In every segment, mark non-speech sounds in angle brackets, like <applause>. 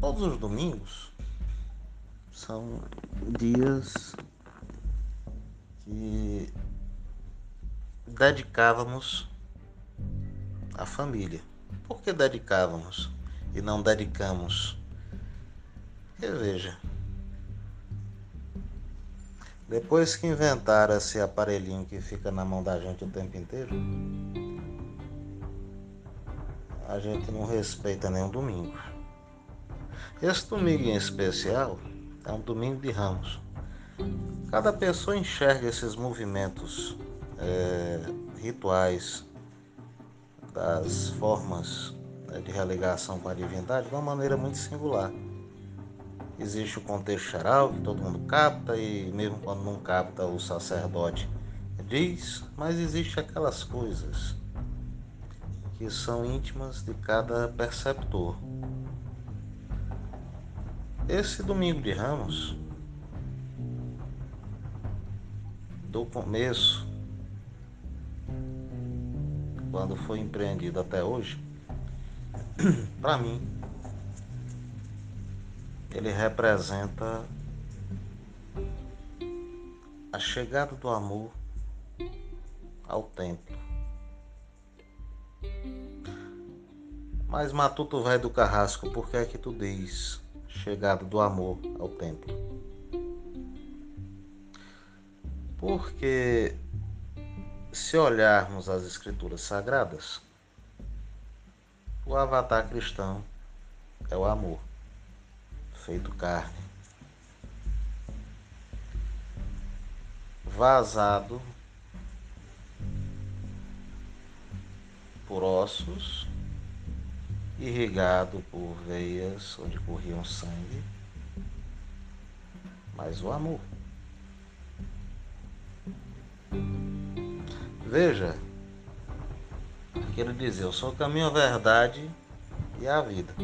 todos os domingos são dias que dedicávamos à família. Por que dedicávamos e não dedicamos? Porque veja, depois que inventaram esse aparelhinho que fica na mão da gente o tempo inteiro, a gente não respeita o domingo. Esse domingo em especial é um domingo de ramos. Cada pessoa enxerga esses movimentos é, rituais das formas né, de religação com a divindade de uma maneira muito singular. Existe o contexto geral que todo mundo capta e mesmo quando não capta o sacerdote diz, mas existe aquelas coisas que são íntimas de cada perceptor. Esse domingo de Ramos, do começo, quando foi empreendido até hoje, <clears throat> para mim, ele representa a chegada do amor ao templo. Mas Matuto vai do Carrasco, por que é que tu diz chegada do amor ao templo? Porque se olharmos as escrituras sagradas, o avatar cristão é o amor feito carne, vazado por ossos, irrigado por veias onde corriam sangue, mas o amor. Veja que ele diz: Eu sou o caminho, a verdade e a vida.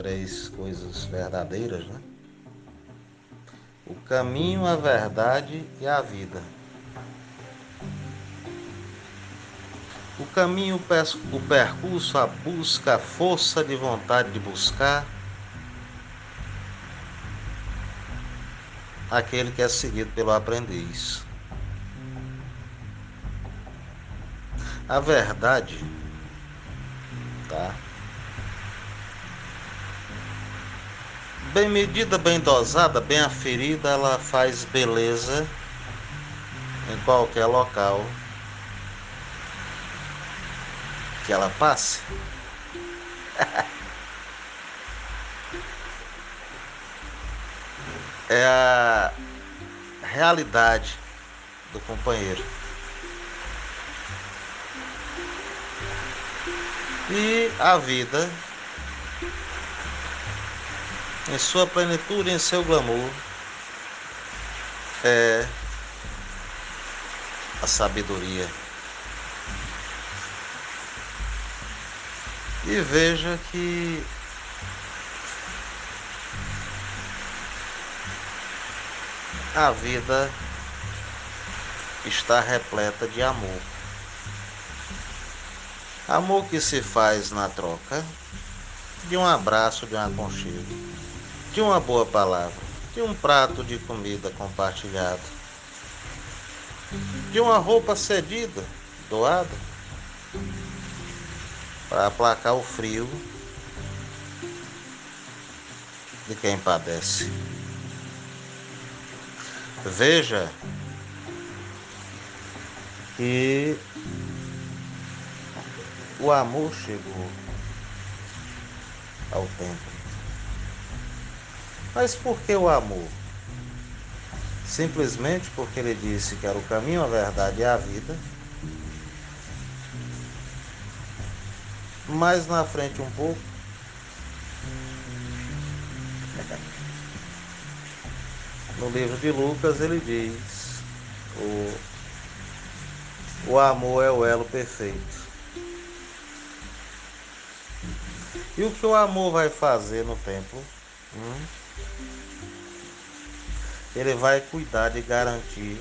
três coisas verdadeiras, né? O caminho, a verdade e a vida. Caminho, o percurso, a busca, a força de vontade de buscar. Aquele que é seguido pelo aprendiz. A verdade, tá? Bem medida, bem dosada, bem aferida, ela faz beleza em qualquer local que ela passe. <laughs> é a realidade do companheiro. E a vida em sua plenitude, em seu glamour, é a sabedoria. E veja que a vida está repleta de amor. Amor que se faz na troca de um abraço, de um aconchego de uma boa palavra, de um prato de comida compartilhado, de uma roupa cedida, doada, para aplacar o frio de quem padece. Veja que o amor chegou ao tempo. Mas por que o amor? Simplesmente porque ele disse que era o caminho, a verdade e a vida. Mais na frente um pouco. No livro de Lucas ele diz: o, o amor é o elo perfeito. E o que o amor vai fazer no templo? Hum? ele vai cuidar de garantir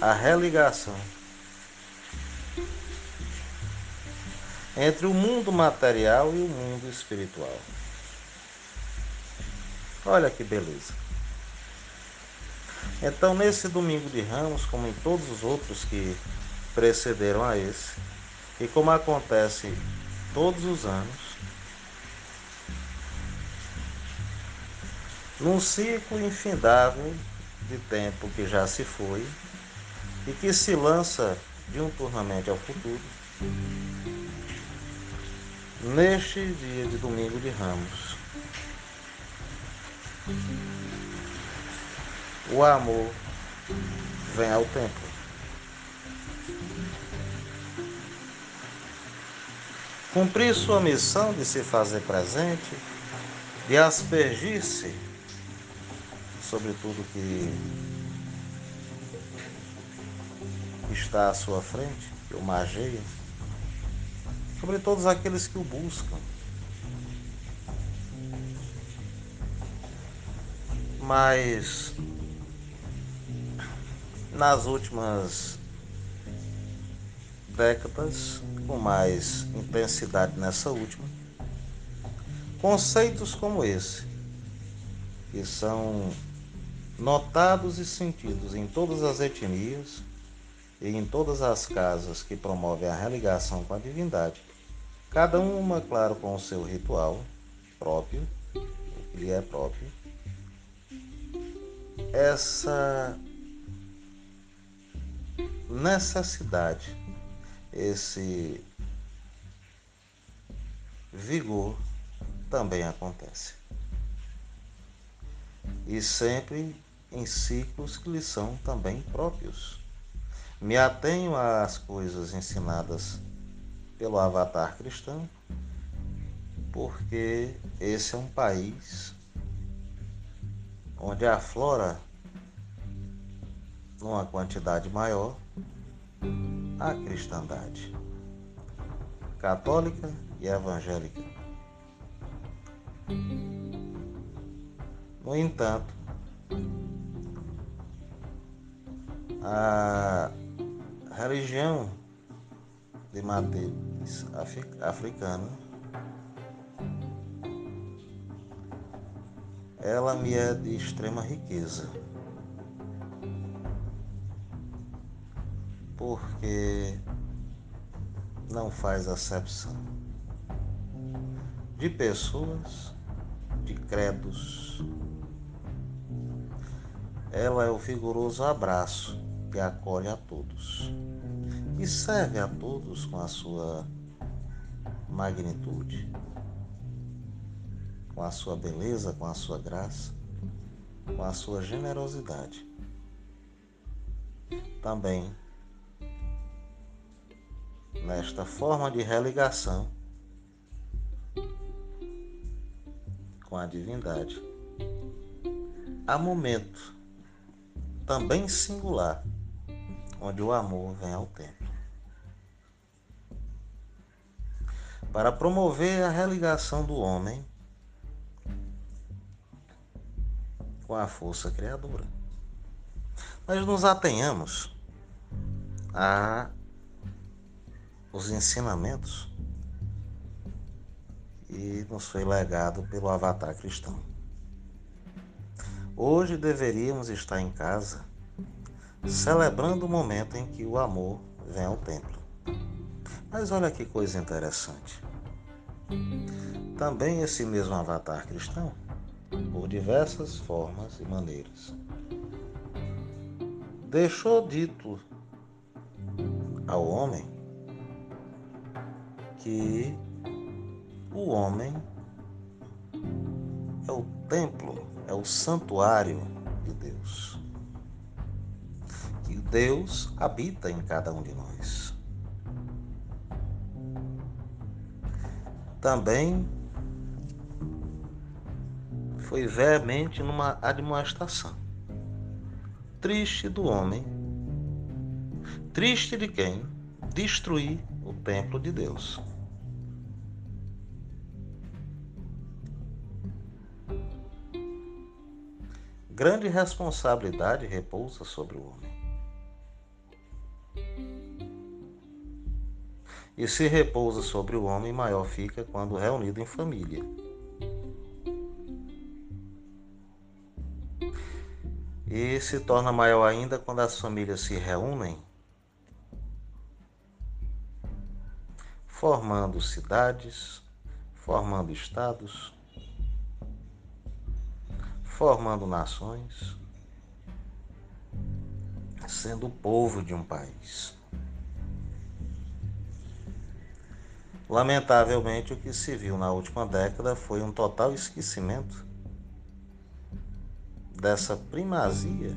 a religação entre o mundo material e o mundo espiritual. Olha que beleza. Então, nesse domingo de Ramos, como em todos os outros que precederam a esse, e como acontece todos os anos, num ciclo infindável de tempo que já se foi e que se lança diuturnamente ao futuro, neste dia de domingo de Ramos. O amor vem ao templo. Cumprir sua missão de se fazer presente, de aspergir-se sobre tudo que está à sua frente, que o mageia sobre todos aqueles que o buscam. Mas nas últimas décadas, com mais intensidade nessa última, conceitos como esse, que são notados e sentidos em todas as etnias e em todas as casas que promovem a religação com a divindade, cada uma, claro, com o seu ritual próprio, o que lhe é próprio. Essa necessidade, esse vigor também acontece. E sempre em ciclos que lhe são também próprios. Me atenho às coisas ensinadas pelo avatar cristão, porque esse é um país onde aflora numa quantidade maior a cristandade católica e evangélica. No entanto, a religião de matriz africana, ela me é de extrema riqueza. Porque não faz acepção de pessoas, de credos. Ela é o vigoroso abraço que acolhe a todos e serve a todos com a sua magnitude, com a sua beleza, com a sua graça, com a sua generosidade. Também nesta forma de religação com a divindade, há momento também singular onde o amor vem ao templo. Para promover a religação do homem com a força criadora. Nós nos atenhamos a os ensinamentos que nos foi legado pelo avatar cristão. Hoje deveríamos estar em casa celebrando o momento em que o amor vem ao templo. Mas olha que coisa interessante. Também esse mesmo avatar cristão, por diversas formas e maneiras, deixou dito ao homem que o homem é o templo, é o santuário de Deus. Que Deus habita em cada um de nós. Também foi veemente numa admoestação. Triste do homem, triste de quem destruir o templo de Deus. Grande responsabilidade repousa sobre o homem. E se repousa sobre o homem, maior fica quando reunido em família. E se torna maior ainda quando as famílias se reúnem, formando cidades, formando estados, formando nações, sendo o povo de um país. Lamentavelmente, o que se viu na última década foi um total esquecimento dessa primazia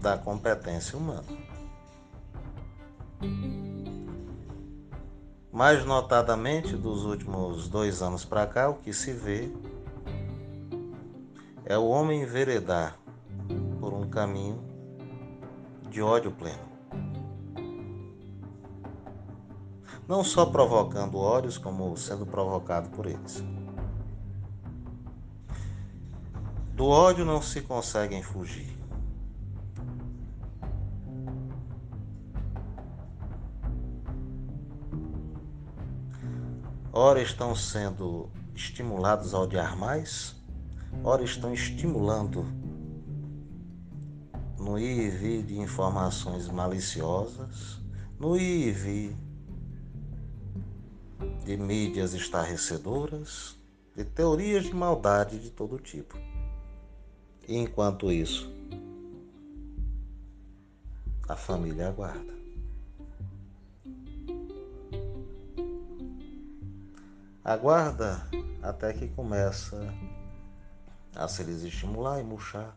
da competência humana. Mais notadamente, dos últimos dois anos para cá, o que se vê é o homem enveredar por um caminho de ódio pleno. Não só provocando ódios, como sendo provocado por eles. Do ódio não se conseguem fugir. Ora estão sendo estimulados a odiar mais, ora estão estimulando no ir e vir de informações maliciosas, no ir e vir de mídias estarrecedoras, de teorias de maldade de todo tipo. E enquanto isso, a família aguarda. Aguarda até que começa a se lhes estimular e murchar.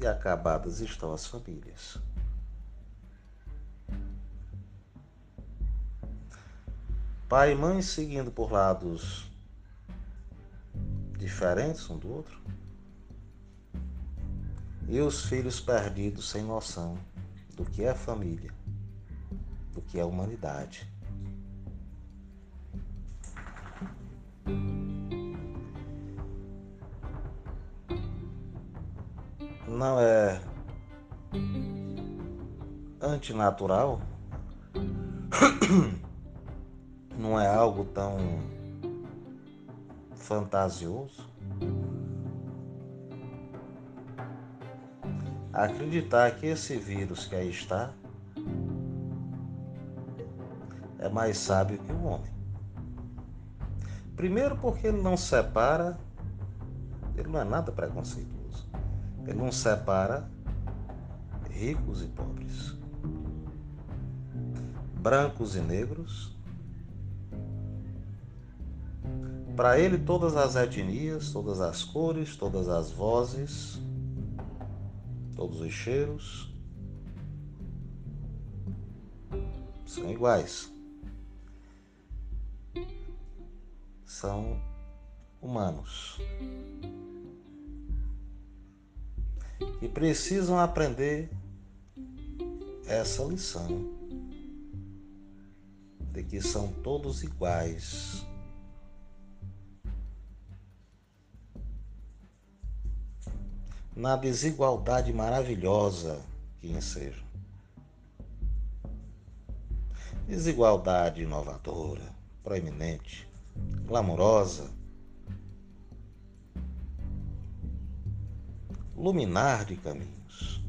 E acabadas estão as famílias. Pai e mãe seguindo por lados diferentes um do outro. E os filhos perdidos sem noção do que é família, do que é humanidade. Não é antinatural <coughs> não é algo tão fantasioso. Acreditar que esse vírus que aí está é mais sábio que o homem. Primeiro, porque ele não separa, ele não é nada preconceituoso. Ele não separa ricos e pobres, brancos e negros, Para ele, todas as etnias, todas as cores, todas as vozes, todos os cheiros são iguais. São humanos. E precisam aprender essa lição de que são todos iguais na desigualdade maravilhosa que enseja. Desigualdade inovadora, proeminente, glamourosa, luminar de caminhos,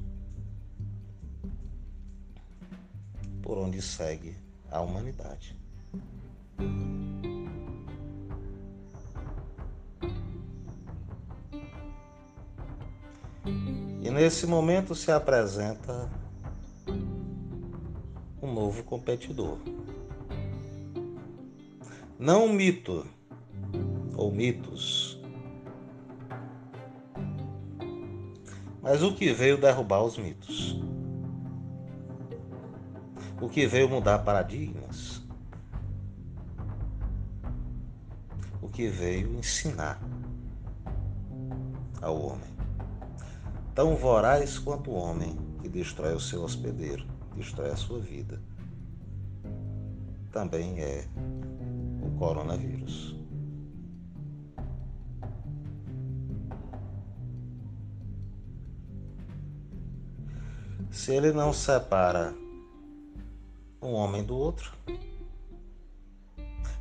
por onde segue a humanidade. Nesse momento se apresenta um novo competidor. Não um mito ou mitos, mas o que veio derrubar os mitos. O que veio mudar paradigmas. O que veio ensinar ao homem tão voraz quanto o homem que destrói o seu hospedeiro, destrói a sua vida. Também é o coronavírus. Se ele não separa um homem do outro,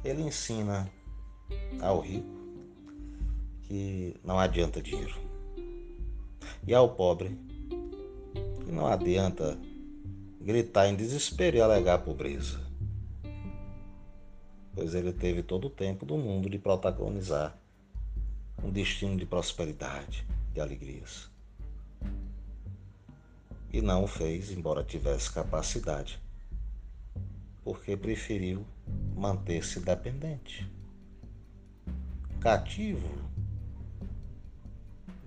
ele ensina ao rico que não adianta dinheiro. E ao pobre que não adianta gritar em desespero e alegar pobreza. Pois ele teve todo o tempo do mundo de protagonizar um destino de prosperidade, de alegrias. E não o fez, embora tivesse capacidade, porque preferiu manter-se dependente, cativo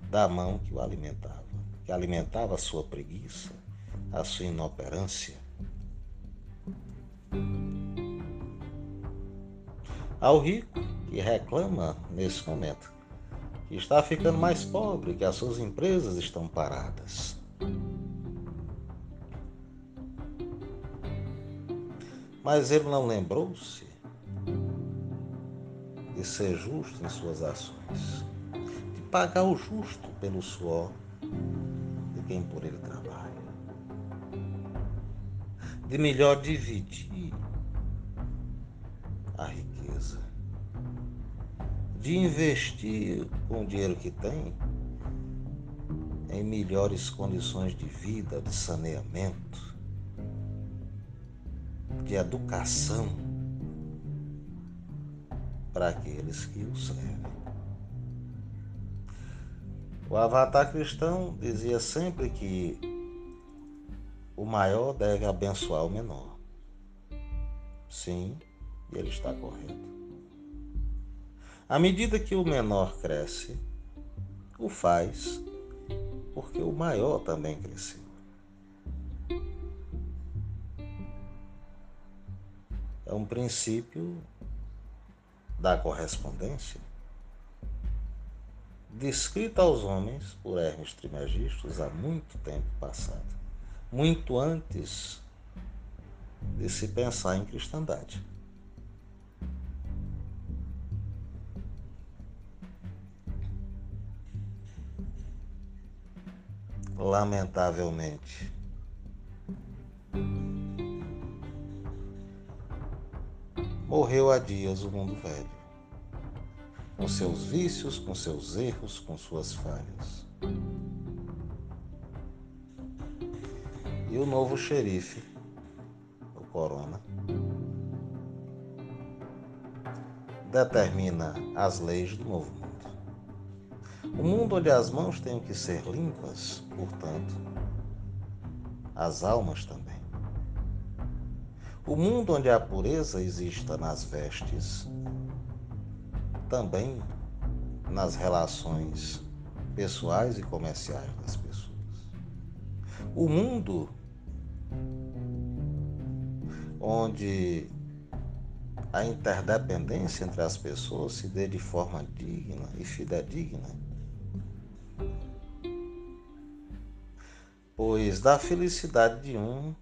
da mão que o alimentava, que alimentava a sua preguiça, a sua inoperância. Ao rico que reclama nesse momento que está ficando mais pobre, que as suas empresas estão paradas. Mas ele não lembrou-se de ser justo em suas ações, de pagar o justo pelo suor de quem por ele trabalha, de melhor dividir a riqueza, de investir com o dinheiro que tem em melhores condições de vida, de saneamento, de educação para aqueles que o servem. O avatar cristão dizia sempre que o maior deve abençoar o menor. Sim, ele está correto. À medida que o menor cresce, o faz porque o maior também cresceu. É um princípio da correspondência descrita aos homens por Hermes Trismegistus há muito tempo passado, muito antes de se pensar em cristandade. lamentavelmente. Morreu há dias o mundo velho, com seus vícios, com seus erros, com suas falhas. E o novo xerife, o Corona, determina as leis do novo mundo. O mundo onde as mãos têm que ser limpas, portanto, as almas também. O mundo onde a pureza exista nas vestes, também nas relações pessoais e comerciais das pessoas. O mundo onde a interdependência entre as pessoas se dê de forma digna e fidedigna pois da felicidade de um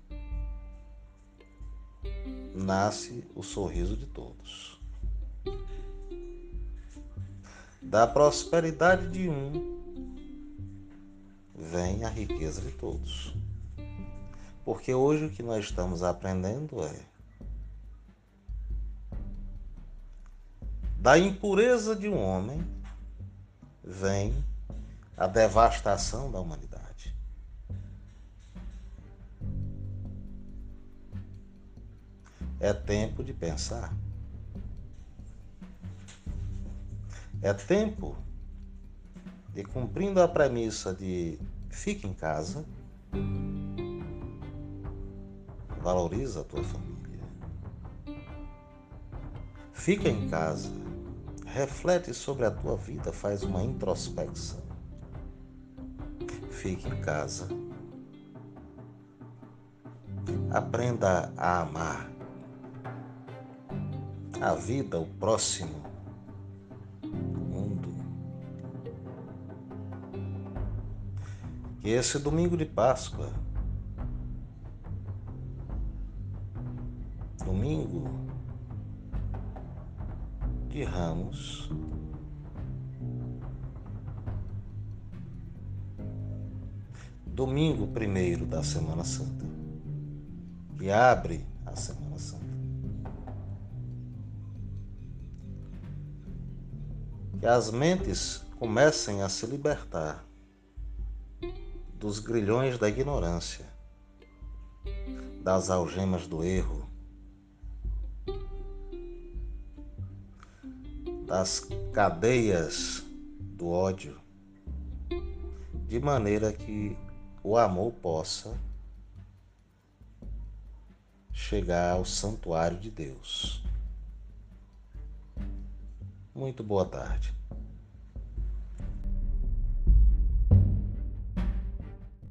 nasce o sorriso de todos. Da prosperidade de um vem a riqueza de todos. Porque hoje o que nós estamos aprendendo é da impureza de um homem vem a devastação da humanidade. É tempo de pensar. É tempo de cumprindo a premissa de fique em casa, valoriza a tua família. Fica em casa, reflete sobre a tua vida, faz uma introspecção. Fique em casa. Aprenda a amar a vida, o próximo, esse domingo de Páscoa, domingo de Ramos, domingo primeiro da Semana Santa, que abre a Semana Santa. Que as mentes comecem a se libertar dos grilhões da ignorância, das algemas do erro, das cadeias do ódio, de maneira que o amor possa chegar ao santuário de Deus. Muito boa tarde.